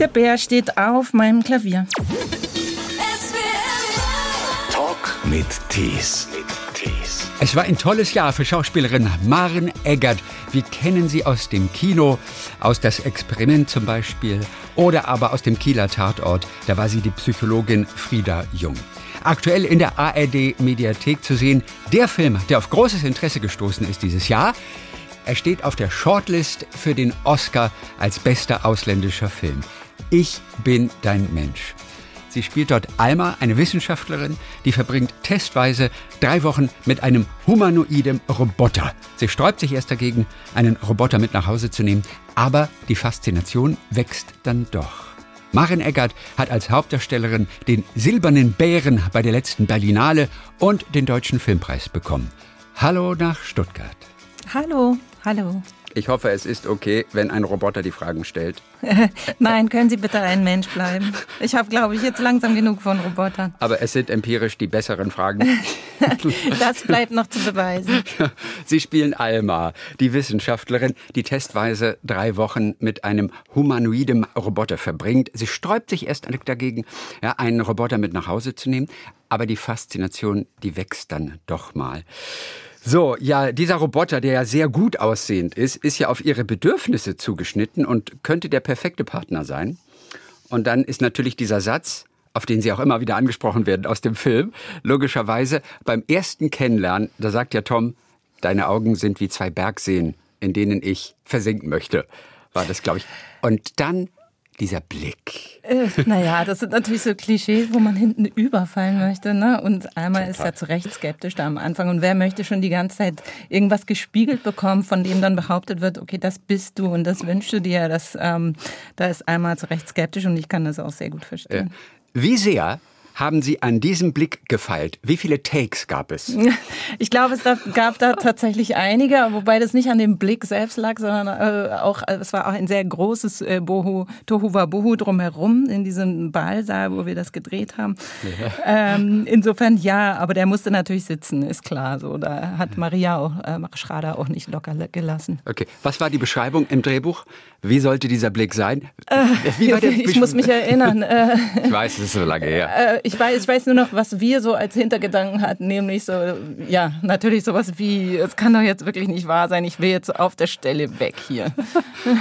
Der Bär steht auf meinem Klavier. Talk mit Tees. Es war ein tolles Jahr für Schauspielerin Maren Eggert. Wir kennen sie aus dem Kino, aus Das Experiment zum Beispiel, oder aber aus dem Kieler Tatort. Da war sie die Psychologin Frieda Jung. Aktuell in der ARD Mediathek zu sehen, der Film, der auf großes Interesse gestoßen ist dieses Jahr. Er steht auf der Shortlist für den Oscar als bester ausländischer Film. Ich bin dein Mensch. Sie spielt dort Alma, eine Wissenschaftlerin, die verbringt testweise drei Wochen mit einem humanoiden Roboter. Sie sträubt sich erst dagegen, einen Roboter mit nach Hause zu nehmen, aber die Faszination wächst dann doch. Marin Eggert hat als Hauptdarstellerin den Silbernen Bären bei der letzten Berlinale und den Deutschen Filmpreis bekommen. Hallo nach Stuttgart. Hallo, hallo. Ich hoffe, es ist okay, wenn ein Roboter die Fragen stellt. Nein, können Sie bitte ein Mensch bleiben? Ich habe, glaube ich, jetzt langsam genug von Robotern. Aber es sind empirisch die besseren Fragen. das bleibt noch zu beweisen. Sie spielen Alma, die Wissenschaftlerin, die testweise drei Wochen mit einem humanoiden Roboter verbringt. Sie sträubt sich erst dagegen, ja, einen Roboter mit nach Hause zu nehmen. Aber die Faszination, die wächst dann doch mal. So, ja, dieser Roboter, der ja sehr gut aussehend ist, ist ja auf ihre Bedürfnisse zugeschnitten und könnte der perfekte Partner sein. Und dann ist natürlich dieser Satz, auf den Sie auch immer wieder angesprochen werden aus dem Film, logischerweise beim ersten Kennenlernen, da sagt ja Tom, deine Augen sind wie zwei Bergseen, in denen ich versinken möchte, war das, glaube ich. Und dann dieser Blick. Äh, naja, das sind natürlich so Klischees, wo man hinten überfallen möchte. Ne? Und einmal ist er zu Recht skeptisch da am Anfang. Und wer möchte schon die ganze Zeit irgendwas gespiegelt bekommen, von dem dann behauptet wird, okay, das bist du und das wünschst du dir. Das, ähm, da ist einmal zu Recht skeptisch und ich kann das auch sehr gut verstehen. Wie sehr haben Sie an diesem Blick gefeilt? Wie viele Takes gab es? Ich glaube, es gab da tatsächlich einige, wobei das nicht an dem Blick selbst lag, sondern äh, auch, äh, es war auch ein sehr großes äh, Bohu, Tohuwabohu drumherum in diesem Ballsaal, wo wir das gedreht haben. Ja. Ähm, insofern ja, aber der musste natürlich sitzen, ist klar. So, da hat Maria auch, äh, Schrader auch nicht locker gelassen. Okay, was war die Beschreibung im Drehbuch? Wie sollte dieser Blick sein? Äh, ich muss mich erinnern. ich weiß, es ist so lange her ich weiß, ich weiß nur noch, was wir so als Hintergedanken hatten, nämlich so, ja, natürlich sowas wie, es kann doch jetzt wirklich nicht wahr sein, ich will jetzt auf der Stelle weg hier.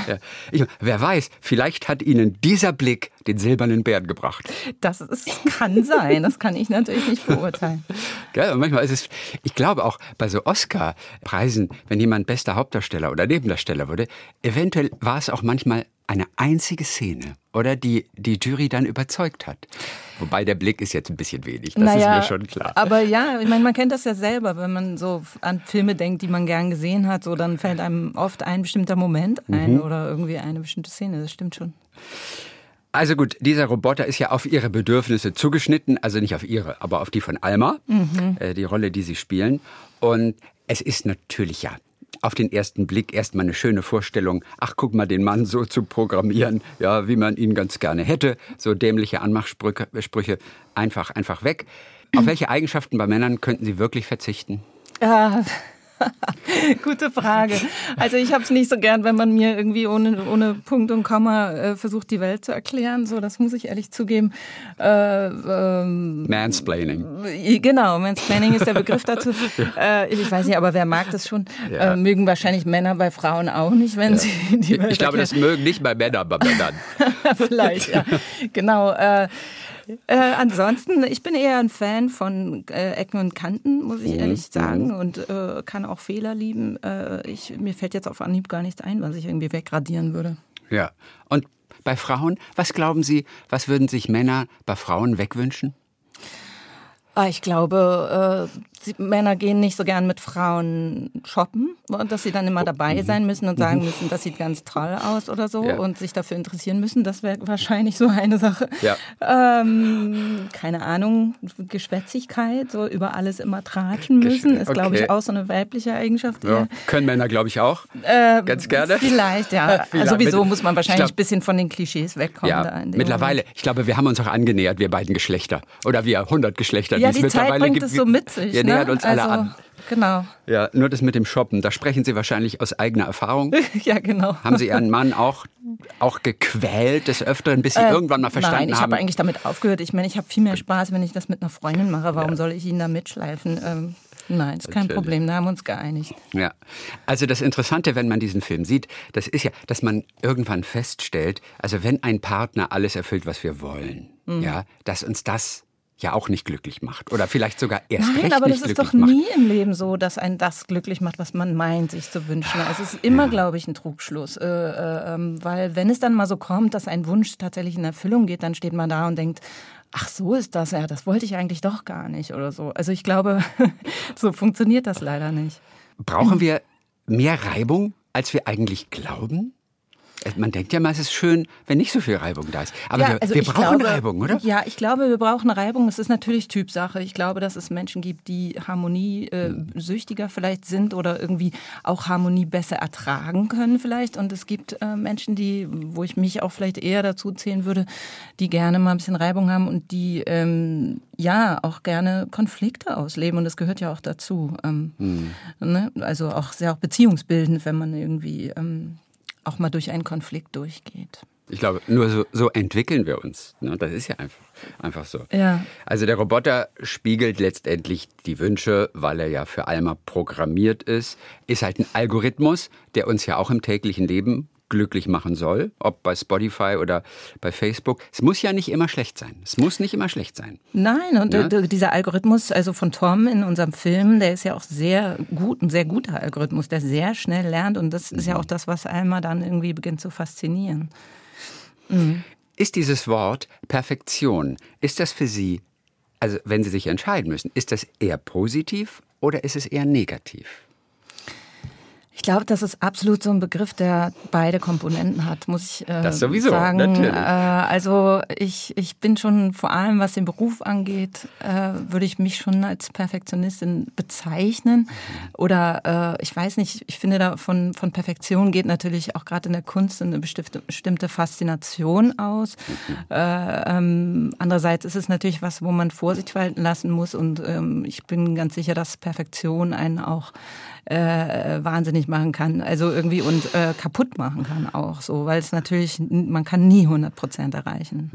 Ja. Ich, wer weiß, vielleicht hat Ihnen dieser Blick den silbernen Bären gebracht. Das ist, kann sein, das kann ich natürlich nicht beurteilen. Gell, manchmal ist es, ich glaube auch bei so Oscar-Preisen, wenn jemand bester Hauptdarsteller oder Nebendarsteller wurde, eventuell war es auch manchmal eine einzige Szene, oder die die Jury dann überzeugt hat. Wobei der Blick ist jetzt ein bisschen wenig, das naja, ist mir schon klar. Aber ja, ich meine, man kennt das ja selber, wenn man so an Filme denkt, die man gern gesehen hat, so dann fällt einem oft ein bestimmter Moment ein mhm. oder irgendwie eine bestimmte Szene, das stimmt schon. Also gut, dieser Roboter ist ja auf ihre Bedürfnisse zugeschnitten, also nicht auf ihre, aber auf die von Alma, mhm. äh, die Rolle, die sie spielen. Und es ist natürlich ja auf den ersten Blick erstmal eine schöne Vorstellung, ach guck mal, den Mann so zu programmieren, ja, wie man ihn ganz gerne hätte, so dämliche Anmachsprüche, einfach, einfach weg. Auf welche Eigenschaften bei Männern könnten Sie wirklich verzichten? Äh, Gute Frage. Also ich habe es nicht so gern, wenn man mir irgendwie ohne, ohne Punkt und Komma äh, versucht, die Welt zu erklären. So, das muss ich ehrlich zugeben. Äh, ähm, Mansplaining. Genau, Mansplaining ist der Begriff dazu. ja. äh, ich weiß nicht, aber wer mag das schon? Ja. Äh, mögen wahrscheinlich Männer bei Frauen auch nicht, wenn ja. sie die Welt Ich glaube, erklären. das mögen nicht bei Männern, bei Männern. Vielleicht, ja. Genau. Äh, äh, ansonsten, ich bin eher ein Fan von äh, Ecken und Kanten, muss ich mhm. ehrlich sagen, mhm. und äh, kann auch Fehler lieben. Äh, ich, mir fällt jetzt auf Anhieb gar nichts ein, was ich irgendwie wegradieren würde. Ja. Und bei Frauen, was glauben Sie, was würden sich Männer bei Frauen wegwünschen? Ah, ich glaube, äh, Männer gehen nicht so gern mit Frauen shoppen, dass sie dann immer dabei mhm. sein müssen und sagen mhm. müssen, das sieht ganz toll aus oder so ja. und sich dafür interessieren müssen. Das wäre wahrscheinlich so eine Sache. Ja. Ähm, keine Ahnung, Geschwätzigkeit, so über alles immer tratschen müssen, ist, glaube ich, auch so eine weibliche Eigenschaft. Ja. Können Männer, glaube ich, auch. Äh, ganz gerne. Vielleicht, ja. vielleicht. Also sowieso muss man wahrscheinlich glaub, ein bisschen von den Klischees wegkommen. Ja, mittlerweile, Moment. ich glaube, wir haben uns auch angenähert, wir beiden Geschlechter. Oder wir 100 Geschlechter. Ja, die Zeit bringt gibt, es so mit sich. Ja, nähern ne? uns alle also, an. Genau. Ja, nur das mit dem Shoppen, da sprechen Sie wahrscheinlich aus eigener Erfahrung. ja, genau. Haben Sie Ihren Mann auch, auch gequält des Öfteren, bis Sie Äh, irgendwann mal verstanden Nein, ich haben? habe eigentlich damit aufgehört. Ich meine, ich habe viel mehr Spaß, wenn ich das mit einer Freundin mache. Warum soll ich ihn da mitschleifen? Ähm, nein, ist kein Natürlich. Problem. Da haben wir uns geeinigt. Ja, also das Interessante, wenn man diesen Film sieht, das ist ja, dass man irgendwann feststellt, also wenn ein Partner alles erfüllt, was wir wollen, Mhm. ja, dass uns das ja auch nicht glücklich macht oder vielleicht sogar erst Nein, recht aber das ist doch macht. nie im Leben so, dass ein das glücklich macht, was man meint, sich zu wünschen. Also es ist immer, glaube ich, ein Trugschluss. Äh, äh, ähm, weil wenn es dann mal so kommt, dass ein Wunsch tatsächlich in Erfüllung geht, dann steht man da und denkt, ach so ist das, ja, das wollte ich eigentlich doch gar nicht oder so. Also ich glaube, so funktioniert das leider nicht. Brauchen wir mehr Reibung, als wir eigentlich glauben? Äh, Man denkt ja mal, es ist schön, wenn nicht so viel Reibung da ist. Aber wir, also wir ich brauchen glaube, Reibung, oder? Ja, ich glaube, wir brauchen Reibung. Es ist natürlich Typsache. Ich glaube, dass es Menschen gibt, die Harmonie äh, süchtiger vielleicht sind oder irgendwie auch Harmonie besser ertragen können vielleicht. Und es gibt äh, Menschen, die, wo ich mich auch vielleicht eher dazu zählen würde, die gerne mal ein bisschen Reibung haben und die ähm, ja auch gerne Konflikte ausleben. Und das gehört ja auch dazu. Ähm, Hm. ne? Also auch sehr auch beziehungsbildend, wenn man irgendwie ähm, auch mal durch einen Konflikt durchgeht. Ich glaube, nur so, so entwickeln wir uns. Ne? Das ist ja einfach, einfach so. Ja. Also der Roboter spiegelt letztendlich die Wünsche, weil er ja für Alma programmiert ist. Ist halt ein Algorithmus, der uns ja auch im täglichen Leben glücklich machen soll, ob bei Spotify oder bei Facebook. Es muss ja nicht immer schlecht sein. Es muss nicht immer schlecht sein. Nein, und Ja? äh, dieser Algorithmus, also von Tom in unserem Film, der ist ja auch sehr gut, ein sehr guter Algorithmus, der sehr schnell lernt und das ist ja auch das, was Alma dann irgendwie beginnt zu faszinieren. Ist dieses Wort Perfektion, ist das für Sie, also wenn Sie sich entscheiden müssen, ist das eher positiv oder ist es eher negativ? Ich glaube, das ist absolut so ein Begriff, der beide Komponenten hat, muss ich äh, Das sowieso, sagen. natürlich. Äh, also ich, ich bin schon vor allem, was den Beruf angeht, äh, würde ich mich schon als Perfektionistin bezeichnen. Oder äh, ich weiß nicht, ich finde da von, von Perfektion geht natürlich auch gerade in der Kunst eine bestimmte, bestimmte Faszination aus. Äh, ähm, andererseits ist es natürlich was, wo man Vorsicht walten lassen muss und ähm, ich bin ganz sicher, dass Perfektion einen auch äh, wahnsinnig machen kann, also irgendwie und äh, kaputt machen kann auch so, weil es natürlich, man kann nie 100 Prozent erreichen.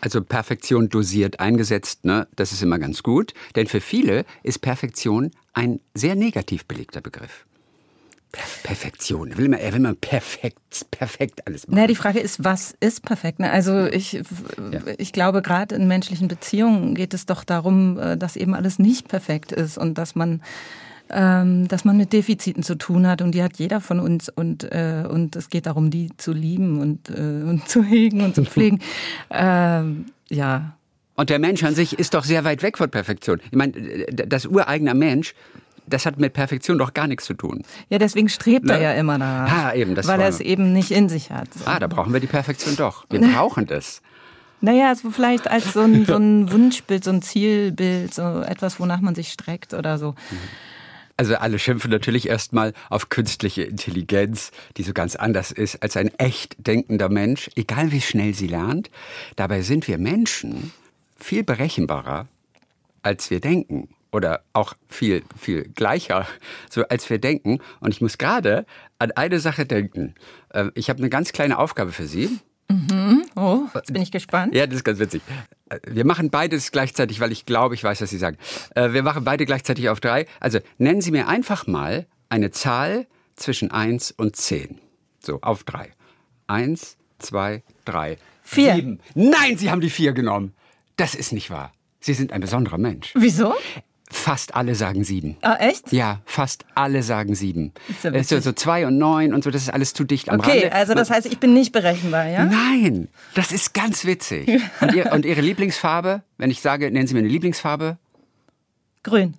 Also Perfektion dosiert eingesetzt, ne, das ist immer ganz gut. Denn für viele ist Perfektion ein sehr negativ belegter Begriff. Per Perfektion. Will man, er will man perfekt, perfekt alles machen. Naja, die Frage ist, was ist perfekt? ne? Also ich, ich glaube, gerade in menschlichen Beziehungen geht es doch darum, äh, dass eben alles nicht perfekt ist und dass man ähm, dass man mit Defiziten zu tun hat und die hat jeder von uns und äh, und es geht darum, die zu lieben und äh, und zu hegen und zu pflegen. ähm, ja, Und der Mensch an sich ist doch sehr weit weg von Perfektion. Ich meine, das ureigene Mensch, das hat mit Perfektion doch gar nichts zu tun. Ja, deswegen strebt er Ne? ja immer danach. Ah, eben, das weil war- er es eben nicht in sich hat. Ah, da brauchen wir die Perfektion doch. Wir brauchen das. Naja, also vielleicht als so ein, so ein Wunschbild, so ein Zielbild, so etwas, wonach man sich streckt oder so. Also alle schimpfen natürlich erstmal auf künstliche Intelligenz, die so ganz anders ist als ein echt denkender Mensch, egal wie schnell sie lernt. Dabei sind wir Menschen viel berechenbarer, als wir denken. Oder auch viel, viel gleicher, so als wir denken. Und ich muss gerade an eine Sache denken. Ähm, Ich habe eine ganz kleine Aufgabe für Sie. Oh, jetzt bin ich gespannt. Ja, das ist ganz witzig. Äh, Wir machen beides gleichzeitig, weil ich glaube, ich weiß, was Sie sagen. Äh, Wir machen beide gleichzeitig auf drei. Also nennen Sie mir einfach mal eine Zahl zwischen 1 und 10. So, auf drei. Eins, zwei, drei. Vier. Sieben. Nein, Sie haben die vier genommen. Das ist nicht wahr. Sie sind ein besonderer Mensch. Wieso? Fast alle sagen sieben. Ah, echt? Ja, fast alle sagen sieben. Ist ja so, so zwei und neun und so, das ist alles zu dicht am Okay, Rande. also das heißt, ich bin nicht berechenbar, ja? Nein, das ist ganz witzig. Und, ihr, und Ihre Lieblingsfarbe? Wenn ich sage, nennen Sie mir eine Lieblingsfarbe? Grün.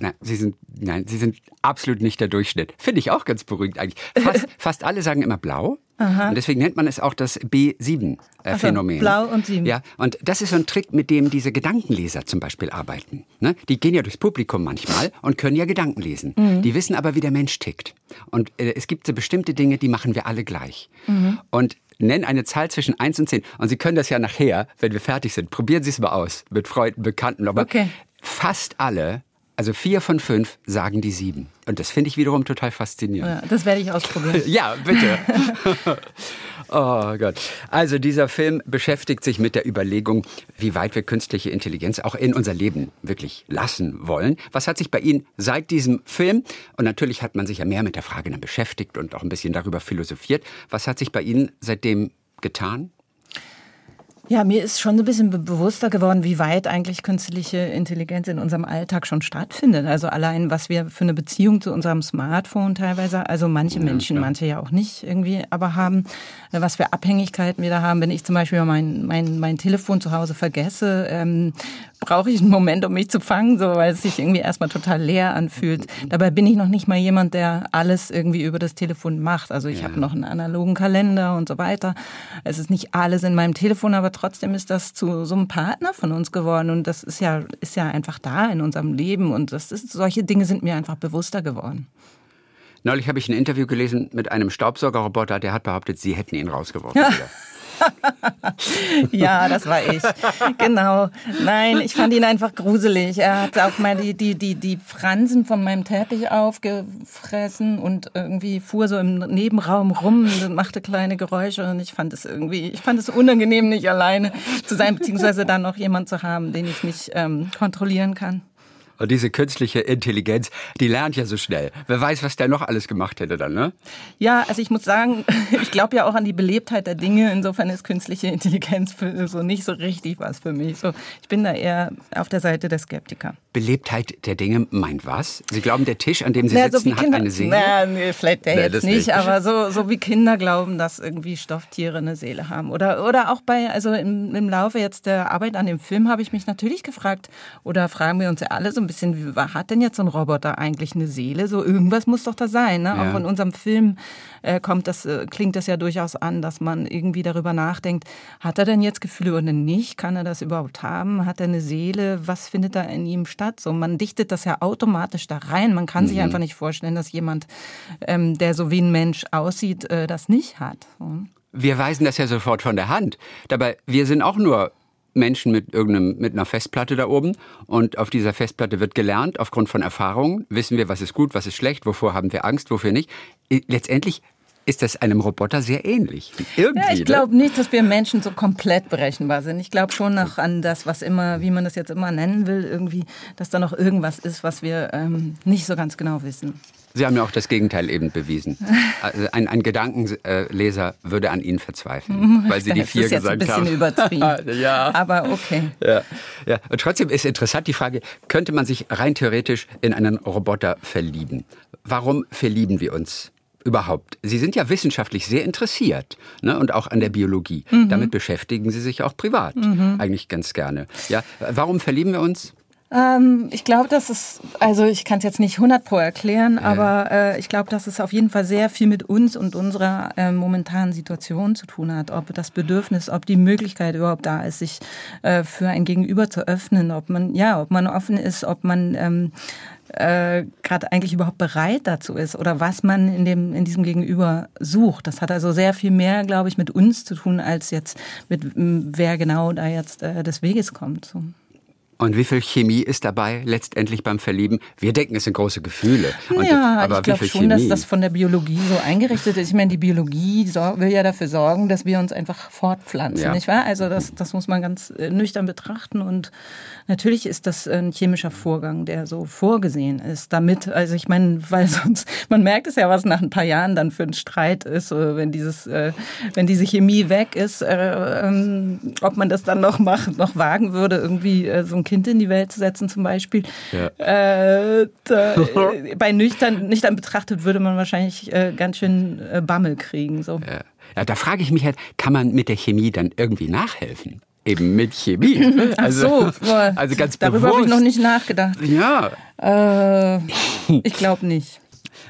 Nein, Sie sind, nein, Sie sind absolut nicht der Durchschnitt. Finde ich auch ganz beruhigend eigentlich. Fast, fast alle sagen immer blau. Und deswegen nennt man es auch das Ach so, B7-Phänomen. blau und sieben. Ja, und das ist so ein Trick, mit dem diese Gedankenleser zum Beispiel arbeiten. Ne? Die gehen ja durchs Publikum manchmal und können ja Gedanken lesen. Mhm. Die wissen aber, wie der Mensch tickt. Und äh, es gibt so bestimmte Dinge, die machen wir alle gleich. Mhm. Und nennen eine Zahl zwischen 1 und 10. Und Sie können das ja nachher, wenn wir fertig sind, probieren Sie es mal aus mit Freunden, Bekannten. Aber Okay. fast alle Also vier von fünf sagen die sieben. Und das finde ich wiederum total faszinierend. Ja, das werde ich ausprobieren. ja, bitte. oh Gott. Also dieser Film beschäftigt sich mit der Überlegung, wie weit wir künstliche Intelligenz auch in unser Leben wirklich lassen wollen. Was hat sich bei Ihnen seit diesem Film, und natürlich hat man sich ja mehr mit der Frage dann beschäftigt und auch ein bisschen darüber philosophiert, was hat sich bei Ihnen seitdem getan? Ja, mir ist schon ein bisschen bewusster geworden, wie weit eigentlich künstliche Intelligenz in unserem Alltag schon stattfindet. Also allein, was wir für eine Beziehung zu unserem Smartphone teilweise, also manche Menschen, ja, manche ja auch nicht irgendwie, aber haben, äh, was für Abhängigkeiten wir da haben. Wenn ich zum Beispiel mein, mein, mein Telefon zu Hause vergesse, ähm, brauche ich einen Moment, um mich zu fangen, so, weil es sich irgendwie erstmal total leer anfühlt. Dabei bin ich noch nicht mal jemand, der alles irgendwie über das Telefon macht. Also ich ja. habe noch einen analogen Kalender und so weiter. Es ist nicht alles in meinem Telefon, aber trotzdem ist das zu so einem Partner von uns geworden und das ist ja, ist ja einfach da in unserem Leben und das ist, solche Dinge sind mir einfach bewusster geworden. Neulich habe ich ein Interview gelesen mit einem Staubsaugerroboter, der hat behauptet, Sie hätten ihn rausgeworfen. Ja. ja, das war ich. Genau. Nein, ich fand ihn einfach gruselig. Er hat auch mal die, die, die, die Fransen von meinem Teppich aufgefressen und irgendwie fuhr so im Nebenraum rum und machte kleine Geräusche und ich fand es irgendwie, ich fand es unangenehm, nicht alleine zu sein, beziehungsweise dann noch jemand zu haben, den ich nicht ähm, kontrollieren kann. Und diese künstliche Intelligenz, die lernt ja so schnell. Wer weiß, was der noch alles gemacht hätte dann, ne? Ja, also ich muss sagen, ich glaube ja auch an die Belebtheit der Dinge. Insofern ist künstliche Intelligenz so nicht so richtig was für mich. So, ich bin da eher auf der Seite der Skeptiker. Belebtheit der Dinge meint was? Sie glauben, der Tisch, an dem Sie naja, sitzen, so Kinder, hat eine Seele? Naja, nee, vielleicht der nee, jetzt nicht, nicht, aber so, so wie Kinder glauben, dass irgendwie Stofftiere eine Seele haben. Oder, oder auch bei, also im, im Laufe jetzt der Arbeit an dem Film habe ich mich natürlich gefragt, oder fragen wir uns ja alle so ein bisschen, hat denn jetzt so ein Roboter eigentlich eine Seele? So irgendwas muss doch da sein. Ne? Ja. Auch in unserem Film äh, kommt das, äh, klingt das ja durchaus an, dass man irgendwie darüber nachdenkt, hat er denn jetzt Gefühle oder nicht? Kann er das überhaupt haben? Hat er eine Seele? Was findet da in ihm statt? So, man dichtet das ja automatisch da rein. Man kann mhm. sich einfach nicht vorstellen, dass jemand, ähm, der so wie ein Mensch aussieht, äh, das nicht hat. So. Wir weisen das ja sofort von der Hand. Dabei, wir sind auch nur Menschen mit irgendeinem, mit einer Festplatte da oben. Und auf dieser Festplatte wird gelernt, aufgrund von Erfahrungen, wissen wir, was ist gut, was ist schlecht, wovor haben wir Angst, wofür nicht. Letztendlich ist das einem Roboter sehr ähnlich. Irgendwie, ja, ich glaube ne? nicht, dass wir Menschen so komplett berechenbar sind. Ich glaube schon noch an das, was immer, wie man das jetzt immer nennen will, irgendwie, dass da noch irgendwas ist, was wir ähm, nicht so ganz genau wissen. Sie haben ja auch das Gegenteil eben bewiesen. Also ein, ein Gedankenleser würde an Ihnen verzweifeln, weil Sie die vier gesagt haben. Das ist jetzt ein bisschen übertrieben. ja. Aber okay. Ja. ja. Und trotzdem ist interessant die Frage, könnte man sich rein theoretisch in einen Roboter verlieben? Warum verlieben wir uns überhaupt? Sie sind ja wissenschaftlich sehr interessiert ne? und auch an der Biologie. Mhm. Damit beschäftigen Sie sich auch privat mhm. eigentlich ganz gerne. Ja, warum verlieben wir uns? Ähm, ich glaube, dass es, also ich kann es jetzt nicht 100 pro erklären, ja. aber äh, ich glaube, dass es auf jeden Fall sehr viel mit uns und unserer äh, momentanen Situation zu tun hat. Ob das Bedürfnis, ob die Möglichkeit überhaupt da ist, sich äh, für ein Gegenüber zu öffnen, ob man, ja, ob man offen ist, ob man ähm, äh, gerade eigentlich überhaupt bereit dazu ist oder was man in dem in diesem Gegenüber sucht. Das hat also sehr viel mehr, glaube ich, mit uns zu tun als jetzt mit wer genau da jetzt äh, des Weges kommt. So. Und wie viel Chemie ist dabei letztendlich beim Verlieben? Wir denken, es sind große Gefühle. Und, ja, aber ich glaube schon, Chemie? dass das von der Biologie so eingerichtet ist. Ich meine, die Biologie will ja dafür sorgen, dass wir uns einfach fortpflanzen, ja. nicht wahr? Also das, das muss man ganz äh, nüchtern betrachten. Und natürlich ist das ein chemischer Vorgang, der so vorgesehen ist. Damit, also ich meine, weil sonst, man merkt es ja, was nach ein paar Jahren dann für ein Streit ist, äh, wenn dieses, äh, wenn diese Chemie weg ist, ähm, ob man das dann noch macht, noch wagen würde, irgendwie so ein Kind in die Welt zu setzen zum Beispiel. Ja. Äh, da, bei nüchtern, nüchtern betrachtet würde man wahrscheinlich äh, ganz schön äh, Bammel kriegen. So. Ja. ja, da frage ich mich halt, kann man mit der Chemie dann irgendwie nachhelfen? Eben mit Chemie. Also, Ach so, also ganz darüber habe ich noch nicht nachgedacht. Ja. Äh, ich glaube nicht.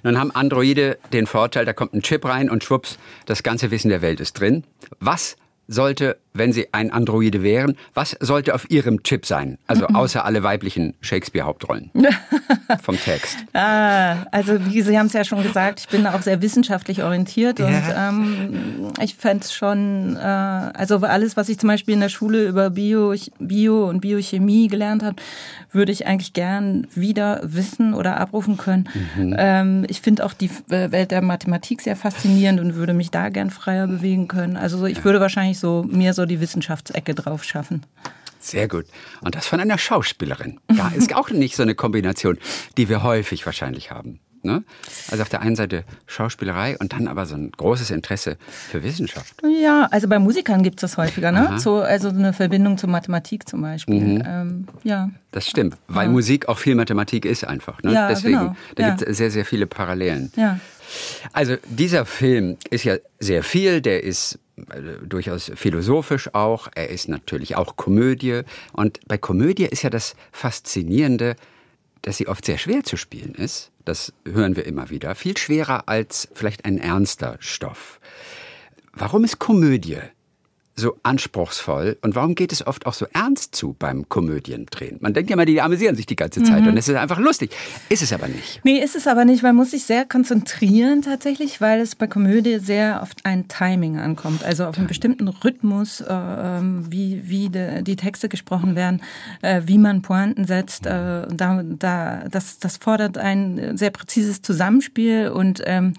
Nun haben Androide den Vorteil, da kommt ein Chip rein und schwupps, das ganze Wissen der Welt ist drin. Was sollte wenn Sie ein Androide wären, was sollte auf Ihrem Chip sein? Also außer alle weiblichen Shakespeare-Hauptrollen vom Text. Ah, also wie Sie haben es ja schon gesagt, ich bin auch sehr wissenschaftlich orientiert und ähm, ich fände es schon, äh, also alles, was ich zum Beispiel in der Schule über Bio, Bio und Biochemie gelernt habe, würde ich eigentlich gern wieder wissen oder abrufen können. Mhm. Ähm, ich finde auch die äh, Welt der Mathematik sehr faszinierend und würde mich da gern freier bewegen können. Also ich würde wahrscheinlich so mir so die Wissenschaftsecke drauf schaffen. Sehr gut. Und das von einer Schauspielerin. Da ist auch nicht so eine Kombination, die wir häufig wahrscheinlich haben. Ne? Also auf der einen Seite Schauspielerei und dann aber so ein großes Interesse für Wissenschaft. Ja, also bei Musikern gibt es das häufiger, ne? So, also eine Verbindung zur Mathematik zum Beispiel. Mhm. Ähm, ja. Das stimmt, weil ja. Musik auch viel Mathematik ist einfach. Ne? Ja, Deswegen, genau. da ja. gibt es sehr, sehr viele Parallelen. Ja. Also dieser Film ist ja sehr viel, der ist durchaus philosophisch auch, er ist natürlich auch Komödie. Und bei Komödie ist ja das Faszinierende, dass sie oft sehr schwer zu spielen ist. Das hören wir immer wieder. Viel schwerer als vielleicht ein ernster Stoff. Warum ist Komödie so anspruchsvoll und warum geht es oft auch so ernst zu beim Komödiendrehen? Man denkt ja mal, die amüsieren sich die ganze Zeit mhm. und es ist einfach lustig. Ist es aber nicht. Nee, ist es aber nicht. Man muss sich sehr konzentrieren tatsächlich, weil es bei Komödie sehr oft ein Timing ankommt. Also auf einen bestimmten Rhythmus, äh, ähm, wie, wie de, die Texte gesprochen werden, äh, wie man Pointen setzt. Äh, da, da, das, das fordert ein sehr präzises Zusammenspiel und ähm,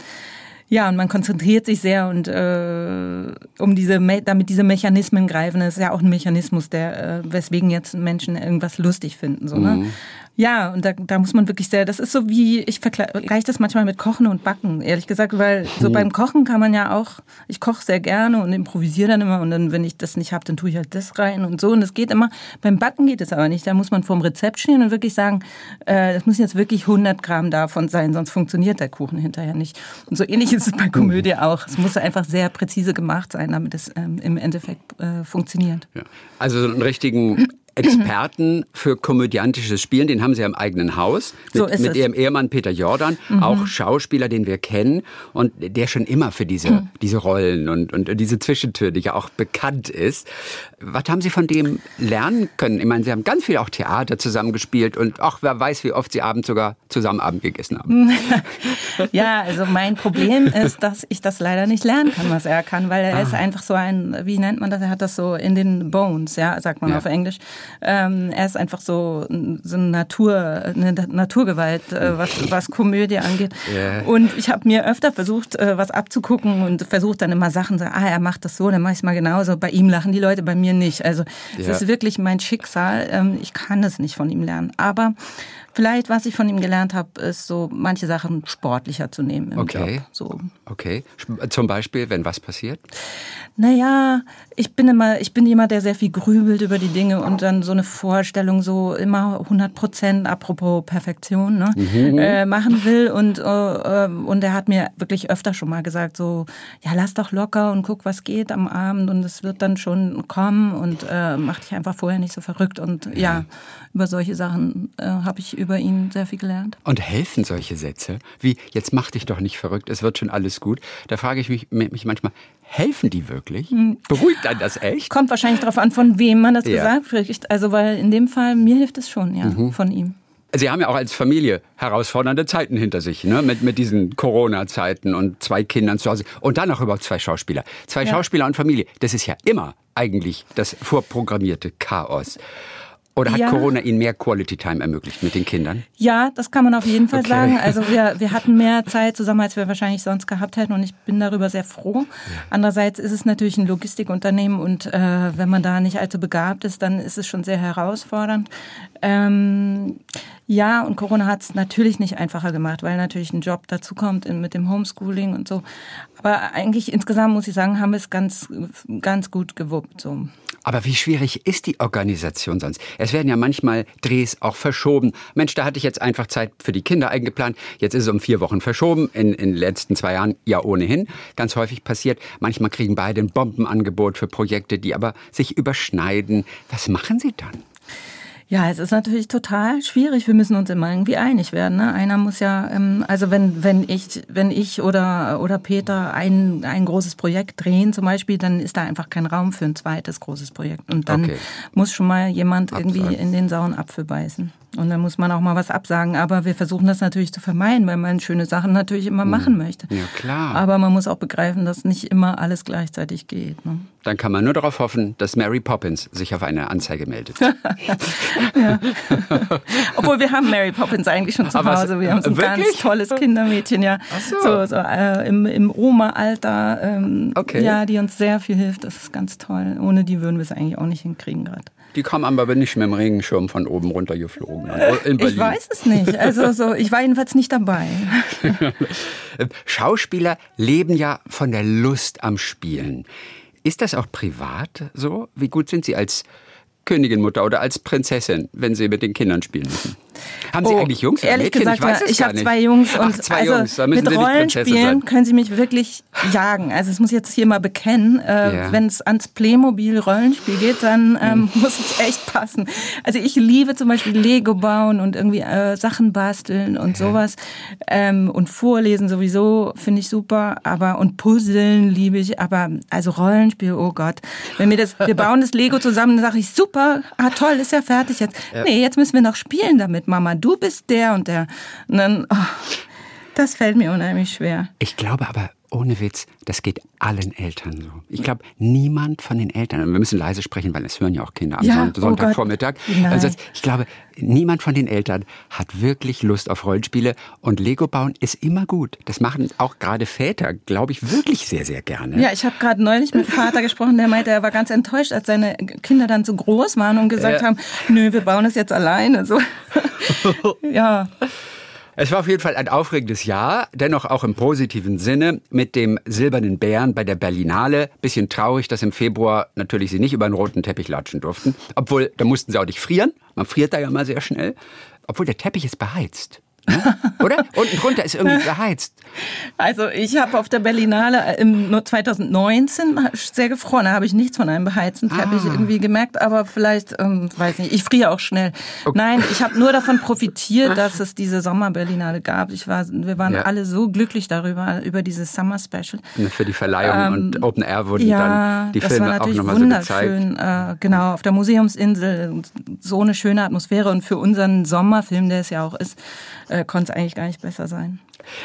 ja, und man konzentriert sich sehr und äh, um diese, damit diese Mechanismen greifen, das ist ja auch ein Mechanismus, der, äh, weswegen jetzt Menschen irgendwas lustig finden. So, ne? Mhm. Ja, und da, da muss man wirklich sehr, das ist so wie, ich vergleiche das manchmal mit Kochen und Backen, ehrlich gesagt, weil so beim Kochen kann man ja auch, ich koche sehr gerne und improvisiere dann immer und dann, wenn ich das nicht habe, dann tue ich halt das rein und so und es geht immer. Beim Backen geht es aber nicht, da muss man vorm Rezept stehen und wirklich sagen, äh, das muss jetzt wirklich 100 Gramm davon sein, sonst funktioniert der Kuchen hinterher nicht. Und so ähnlich ist es bei Komödie auch. Es muss einfach sehr präzise gemacht sein, damit es ähm, im Endeffekt äh, funktioniert. Ja. Also einen richtigen Experten für komödiantisches Spielen, den haben sie ja im eigenen Haus. Mit, so mit ihrem Ehemann Peter Jordan, mhm. auch Schauspieler, den wir kennen und der schon immer für diese, mhm. diese Rollen und, und diese Zwischentür, die ja auch bekannt ist. Was haben Sie von dem lernen können? Ich meine, Sie haben ganz viel auch Theater zusammengespielt und auch wer weiß, wie oft Sie abends sogar zusammen Abend gegessen haben. ja, also mein Problem ist, dass ich das leider nicht lernen kann, was er kann, weil er ah. ist einfach so ein, wie nennt man das? Er hat das so in den Bones, ja, sagt man ja. auf Englisch. Ähm, er ist einfach so, so eine Natur, eine Naturgewalt, äh, was, was Komödie angeht. Yeah. Und ich habe mir öfter versucht, äh, was abzugucken und versucht dann immer Sachen, so, ah, er macht das so, dann mache ich es mal genauso. Bei ihm lachen die Leute, bei mir nicht. Also es ja. ist wirklich mein Schicksal. Ähm, ich kann es nicht von ihm lernen. Aber Vielleicht, was ich von ihm gelernt habe, ist so manche Sachen sportlicher zu nehmen im okay. Job. So. Okay. Zum Beispiel, wenn was passiert? Naja, ich bin immer, ich bin jemand, der sehr viel grübelt über die Dinge und dann so eine Vorstellung so immer 100 Prozent, apropos Perfektion, ne, mhm. äh, machen will und, äh, und er hat mir wirklich öfter schon mal gesagt so, ja, lass doch locker und guck, was geht am Abend und es wird dann schon kommen und äh, mach dich einfach vorher nicht so verrückt und ja, ja über solche Sachen äh, habe ich über ihn sehr viel gelernt. Und helfen solche Sätze wie, jetzt mach dich doch nicht verrückt, es wird schon alles gut. Da frage ich mich, mich manchmal, helfen die wirklich? Hm. Beruhigt einen das echt? Kommt wahrscheinlich darauf an, von wem man das ja. gesagt kriegt. Also, weil in dem Fall, mir hilft es schon, ja, mhm. von ihm. Sie haben ja auch als Familie herausfordernde Zeiten hinter sich, ne? mit, mit diesen Corona-Zeiten und zwei Kindern zu Hause. Und dann noch überhaupt zwei Schauspieler. Zwei ja. Schauspieler und Familie. Das ist ja immer eigentlich das vorprogrammierte Chaos. Oder hat ja. Corona Ihnen mehr Quality Time ermöglicht mit den Kindern? Ja, das kann man auf jeden Fall okay. sagen. Also wir, wir hatten mehr Zeit zusammen, als wir wahrscheinlich sonst gehabt hätten und ich bin darüber sehr froh. Andererseits ist es natürlich ein Logistikunternehmen und äh, wenn man da nicht allzu begabt ist, dann ist es schon sehr herausfordernd. Ähm, ja, und Corona hat es natürlich nicht einfacher gemacht, weil natürlich ein Job dazukommt mit dem Homeschooling und so. Aber eigentlich insgesamt muss ich sagen, haben wir es ganz, ganz gut gewuppt. So. Aber wie schwierig ist die Organisation sonst? Es werden ja manchmal Drehs auch verschoben. Mensch, da hatte ich jetzt einfach Zeit für die Kinder eingeplant. Jetzt ist es um vier Wochen verschoben. In, in den letzten zwei Jahren ja ohnehin. Ganz häufig passiert. Manchmal kriegen beide ein Bombenangebot für Projekte, die aber sich überschneiden. Was machen Sie dann? Ja, es ist natürlich total schwierig. Wir müssen uns immer irgendwie einig werden. Ne? Einer muss ja, ähm, also wenn wenn ich wenn ich oder oder Peter ein ein großes Projekt drehen zum Beispiel, dann ist da einfach kein Raum für ein zweites großes Projekt und dann okay. muss schon mal jemand Absagen. irgendwie in den sauren Apfel beißen. Und dann muss man auch mal was absagen. Aber wir versuchen das natürlich zu vermeiden, weil man schöne Sachen natürlich immer hm. machen möchte. Ja, klar. Aber man muss auch begreifen, dass nicht immer alles gleichzeitig geht. Ne? Dann kann man nur darauf hoffen, dass Mary Poppins sich auf eine Anzeige meldet. Obwohl wir haben Mary Poppins eigentlich schon zu Aber Hause. Wir haben so ein wirklich? ganz tolles Kindermädchen, ja. Ach so. so, so äh, im, im Oma-Alter, ähm, okay. ja, die uns sehr viel hilft. Das ist ganz toll. Ohne die würden wir es eigentlich auch nicht hinkriegen gerade. Die kam aber nicht mit dem Regenschirm von oben runter geflogen. Ich weiß es nicht. Also so, ich war jedenfalls nicht dabei. Schauspieler leben ja von der Lust am Spielen. Ist das auch privat so? Wie gut sind Sie als Königinmutter oder als Prinzessin, wenn Sie mit den Kindern spielen müssen? Haben Sie oh, eigentlich Jungs oder ehrlich Mädchen? Gesagt, ich, ich habe zwei Jungs und Ach, zwei also Jungs. mit Rollenspielen können Sie mich wirklich jagen. Also das muss ich jetzt hier mal bekennen. Äh, ja. Wenn es ans Playmobil-Rollenspiel geht, dann ähm, hm. muss ich echt passen. Also ich liebe zum Beispiel Lego bauen und irgendwie äh, Sachen basteln und ja. sowas ähm, und vorlesen sowieso finde ich super. Aber und Puzzeln liebe ich. Aber also Rollenspiel, oh Gott, wenn wir das, wir bauen das Lego zusammen, dann sage ich super, ah toll, ist ja fertig jetzt. Ja. Nee, jetzt müssen wir noch spielen damit Mama, du bist der und der. Und dann, oh, das fällt mir unheimlich schwer. Ich glaube aber, ohne Witz, das geht allen Eltern so. Ich glaube, niemand von den Eltern, wir müssen leise sprechen, weil es hören ja auch Kinder am ja, Sonntagvormittag. Oh also ich glaube, niemand von den Eltern hat wirklich Lust auf Rollenspiele und Lego bauen ist immer gut. Das machen auch gerade Väter, glaube ich, wirklich sehr, sehr gerne. Ja, ich habe gerade neulich mit Vater gesprochen, der meinte, er war ganz enttäuscht, als seine Kinder dann zu groß waren und gesagt ja. haben, nö, wir bauen es jetzt alleine. So. ja. Es war auf jeden Fall ein aufregendes Jahr, dennoch auch im positiven Sinne mit dem silbernen Bären bei der Berlinale. Bisschen traurig, dass im Februar natürlich sie nicht über den roten Teppich latschen durften. Obwohl, da mussten sie auch nicht frieren. Man friert da ja mal sehr schnell. Obwohl der Teppich ist beheizt. Ne? Oder? Unten drunter ist irgendwie beheizt. Also ich habe auf der Berlinale im 2019 sehr gefroren. Da habe ich nichts von einem beheizten Teppich ah. irgendwie gemerkt, aber vielleicht, ähm, weiß nicht, ich friere auch schnell. Okay. Nein, ich habe nur davon profitiert, dass es diese Sommerberlinale gab. Ich war, wir waren ja. alle so glücklich darüber, über dieses Summer Special. Für die Verleihung ähm, und Open Air wurden ja, dann die Filme auch nochmal so gezeigt. Äh, genau, auf der Museumsinsel so eine schöne Atmosphäre und für unseren Sommerfilm, der es ja auch ist, äh, konnte es eigentlich gar nicht besser sein.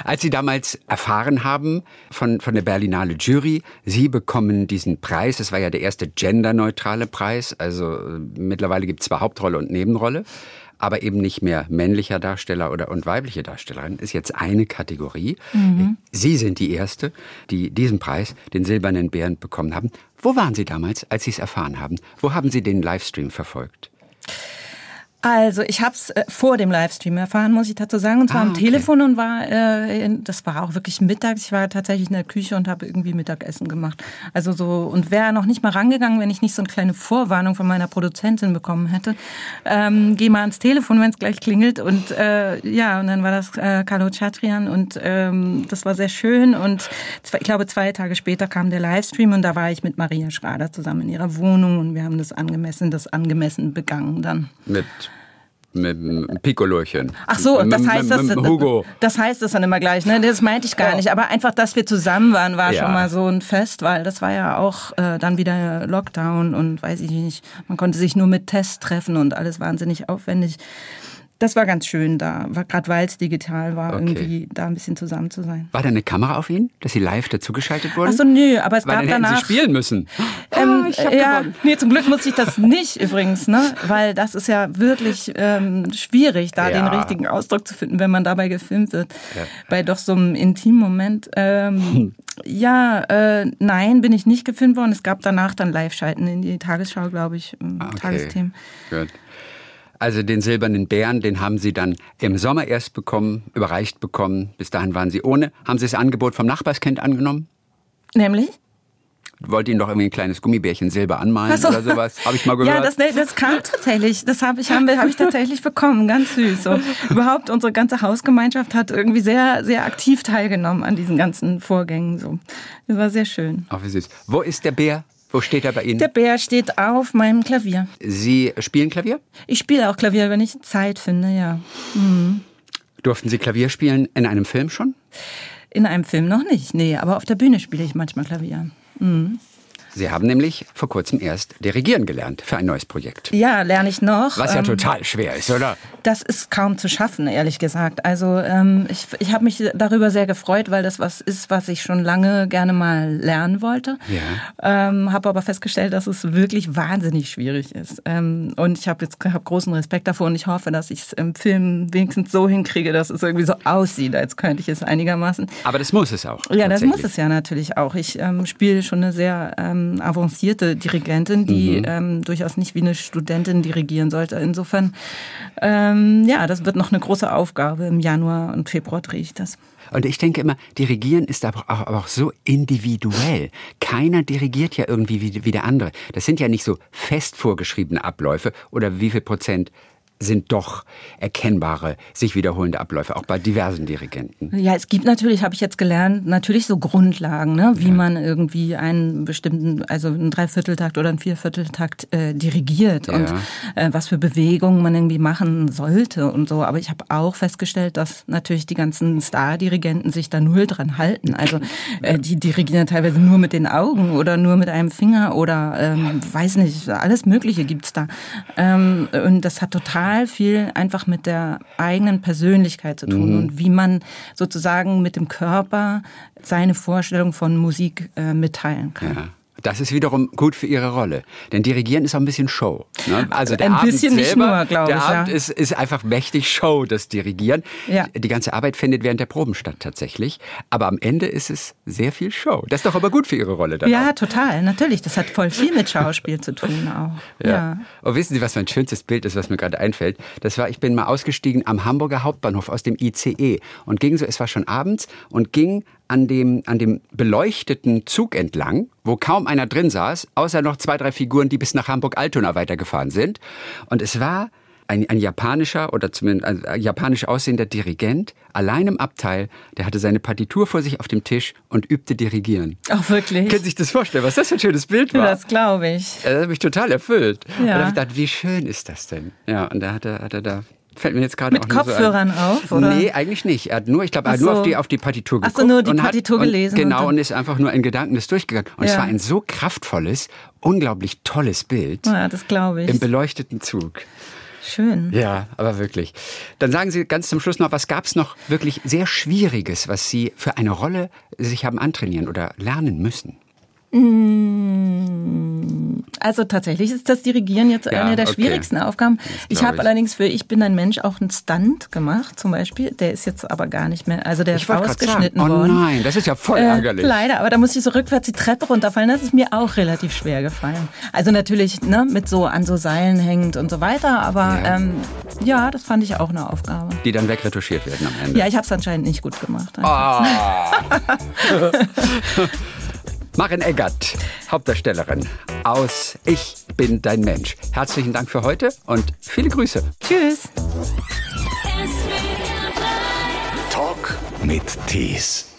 Als Sie damals erfahren haben von, von der Berlinale Jury, Sie bekommen diesen Preis, das war ja der erste genderneutrale Preis, also äh, mittlerweile gibt es zwar Hauptrolle und Nebenrolle, aber eben nicht mehr männlicher Darsteller oder und weibliche Darstellerin, ist jetzt eine Kategorie. Mhm. Sie sind die Erste, die diesen Preis, den Silbernen Bären, bekommen haben. Wo waren Sie damals, als Sie es erfahren haben? Wo haben Sie den Livestream verfolgt? Also ich habe es äh, vor dem Livestream erfahren, muss ich dazu sagen, und zwar ah, am okay. Telefon und war, äh, das war auch wirklich mittags. Ich war tatsächlich in der Küche und habe irgendwie Mittagessen gemacht. Also so und wäre noch nicht mal rangegangen, wenn ich nicht so eine kleine Vorwarnung von meiner Produzentin bekommen hätte. Ähm, geh mal ans Telefon, wenn es gleich klingelt und äh, ja und dann war das äh, Carlo Chatrian und ähm, das war sehr schön und zwei, ich glaube zwei Tage später kam der Livestream und da war ich mit Maria Schrader zusammen in ihrer Wohnung und wir haben das angemessen, das angemessen begangen dann. Mit mit dem Piccolöchen. Ach so, das heißt das, Hugo. das heißt das dann immer gleich, ne? Das meinte ich gar oh. nicht. Aber einfach, dass wir zusammen waren, war ja. schon mal so ein Fest, weil das war ja auch äh, dann wieder Lockdown und weiß ich nicht. Man konnte sich nur mit Tests treffen und alles wahnsinnig aufwendig das war ganz schön da, gerade weil es digital war, okay. irgendwie da ein bisschen zusammen zu sein. War da eine Kamera auf ihn, dass Sie live dazugeschaltet wurden? Achso, nö, aber es weil gab dann danach... Sie spielen müssen. Ähm, oh, ich ja, gewonnen. nee, zum Glück musste ich das nicht übrigens, ne, weil das ist ja wirklich ähm, schwierig, da ja. den richtigen Ausdruck zu finden, wenn man dabei gefilmt wird. Ja. Bei doch so einem intimen Moment. Ähm, hm. Ja, äh, nein, bin ich nicht gefilmt worden. Es gab danach dann Live-Schalten in die Tagesschau, glaube ich, ah, okay. Tagesthemen. Gut. Also den silbernen Bären, den haben Sie dann im Sommer erst bekommen, überreicht bekommen. Bis dahin waren Sie ohne. Haben Sie das Angebot vom Nachbarskind angenommen? Nämlich? wollte ihn doch irgendwie ein kleines Gummibärchen Silber anmalen so. oder sowas. Habe ich mal gehört. Ja, das, das kam tatsächlich. Das habe ich, hab ich tatsächlich bekommen. Ganz süß. So. Überhaupt unsere ganze Hausgemeinschaft hat irgendwie sehr, sehr aktiv teilgenommen an diesen ganzen Vorgängen. So. Das war sehr schön. Ach, wie süß. Wo ist der Bär Wo steht er bei Ihnen? Der Bär steht auf meinem Klavier. Sie spielen Klavier? Ich spiele auch Klavier, wenn ich Zeit finde, ja. Mhm. Durften Sie Klavier spielen in einem Film schon? In einem Film noch nicht, nee, aber auf der Bühne spiele ich manchmal Klavier. Mhm. Sie haben nämlich vor kurzem erst dirigieren gelernt für ein neues Projekt. Ja, lerne ich noch. Was ja ähm, total schwer ist, oder? Das ist kaum zu schaffen, ehrlich gesagt. Also ähm, ich, ich habe mich darüber sehr gefreut, weil das was ist, was ich schon lange gerne mal lernen wollte. Ja. Ähm, habe aber festgestellt, dass es wirklich wahnsinnig schwierig ist. Ähm, und ich habe jetzt hab großen Respekt davor und ich hoffe, dass ich es im Film wenigstens so hinkriege, dass es irgendwie so aussieht, als könnte ich es einigermaßen. Aber das muss es auch. Ja, das muss es ja natürlich auch. Ich ähm, spiele schon eine sehr ähm, avancierte Dirigentin, die mhm. ähm, durchaus nicht wie eine Studentin dirigieren sollte. Insofern, ähm, ja, das wird noch eine große Aufgabe. Im Januar und Februar drehe ich das. Und ich denke immer, dirigieren ist aber auch, aber auch so individuell. Keiner dirigiert ja irgendwie wie, wie der andere. Das sind ja nicht so fest vorgeschriebene Abläufe oder wie viel Prozent sind doch erkennbare, sich wiederholende Abläufe, auch bei diversen Dirigenten. Ja, es gibt natürlich, habe ich jetzt gelernt, natürlich so Grundlagen, ne, wie ja. man irgendwie einen bestimmten, also einen Dreivierteltakt oder einen Viervierteltakt äh, dirigiert ja. und äh, was für Bewegungen man irgendwie machen sollte und so. Aber ich habe auch festgestellt, dass natürlich die ganzen Star-Dirigenten sich da null dran halten. Also äh, die dirigieren teilweise nur mit den Augen oder nur mit einem Finger oder ähm, weiß nicht, alles Mögliche gibt's da. Ähm, und das hat total total viel einfach mit der eigenen Persönlichkeit zu tun mhm. und wie man sozusagen mit dem Körper seine Vorstellung von Musik äh, mitteilen kann. Ja. Das ist wiederum gut für ihre Rolle. Denn Dirigieren ist auch ein bisschen Show. Ne? Also der ein Abend bisschen selber, nicht nur, glaube ich. Der Abend ja. ist, ist einfach mächtig Show, das Dirigieren. Ja. Die ganze Arbeit findet während der Proben statt tatsächlich. Aber am Ende ist es sehr viel Show. Das ist doch aber gut für ihre Rolle. Dann ja, auch. total. Natürlich. Das hat voll viel mit Schauspiel zu tun auch. Ja. ja. Und wissen Sie, was mein schönstes Bild ist, was mir gerade einfällt? Das war, ich bin mal ausgestiegen am Hamburger Hauptbahnhof aus dem ICE und ging so, es war schon abends und ging an dem, an dem beleuchteten Zug entlang, wo kaum einer drin saß, außer noch zwei, drei Figuren, die bis nach Hamburg-Altona weitergefahren sind. Und es war ein, ein japanischer oder zumindest ein japanisch aussehender Dirigent, allein im Abteil, der hatte seine Partitur vor sich auf dem Tisch und übte Dirigieren. Ach, wirklich? Können Sie sich das vorstellen, was das für ein schönes Bild war? Das glaube ich. Das hat mich total erfüllt. Ja. Und da habe ich gedacht, wie schön ist das denn? Ja, und da hat er, hat er da Fällt mir jetzt gerade Mit Kopfhörern so auf, oder? Nee, eigentlich nicht. Er hat nur, ich glaube, er hat so. nur auf die, auf die Partitur geguckt. Ach so, nur die Partitur hat, gelesen. Und, genau, und ist einfach nur in Gedanken das durchgegangen. Und ja. es war ein so kraftvolles, unglaublich tolles Bild. Ja, das glaube ich. Im beleuchteten Zug. Schön. Ja, aber wirklich. Dann sagen Sie ganz zum Schluss noch, was gab es noch wirklich sehr Schwieriges, was Sie für eine Rolle sich haben antrainieren oder lernen müssen? Mm, also tatsächlich ist das Dirigieren jetzt ja, eine der okay. schwierigsten Aufgaben. Ich habe allerdings für Ich bin ein Mensch auch einen Stunt gemacht, zum Beispiel. Der ist jetzt aber gar nicht mehr, also der ich ist ausgeschnitten sagen, oh worden. Oh nein, das ist ja voll äh, ärgerlich. Leider, aber da muss ich so rückwärts die Treppe runterfallen. Das ist mir auch relativ schwer gefallen. Also natürlich ne, mit so an so Seilen hängend und so weiter, aber ja, ähm, ja das fand ich auch eine Aufgabe. Die dann wegretuschiert werden am Ende. Ja, ich habe es anscheinend nicht gut gemacht. Oh. Maren Eggert, Hauptdarstellerin aus Ich bin dein Mensch. Herzlichen Dank für heute und viele Grüße. Tschüss. Talk mit Tees.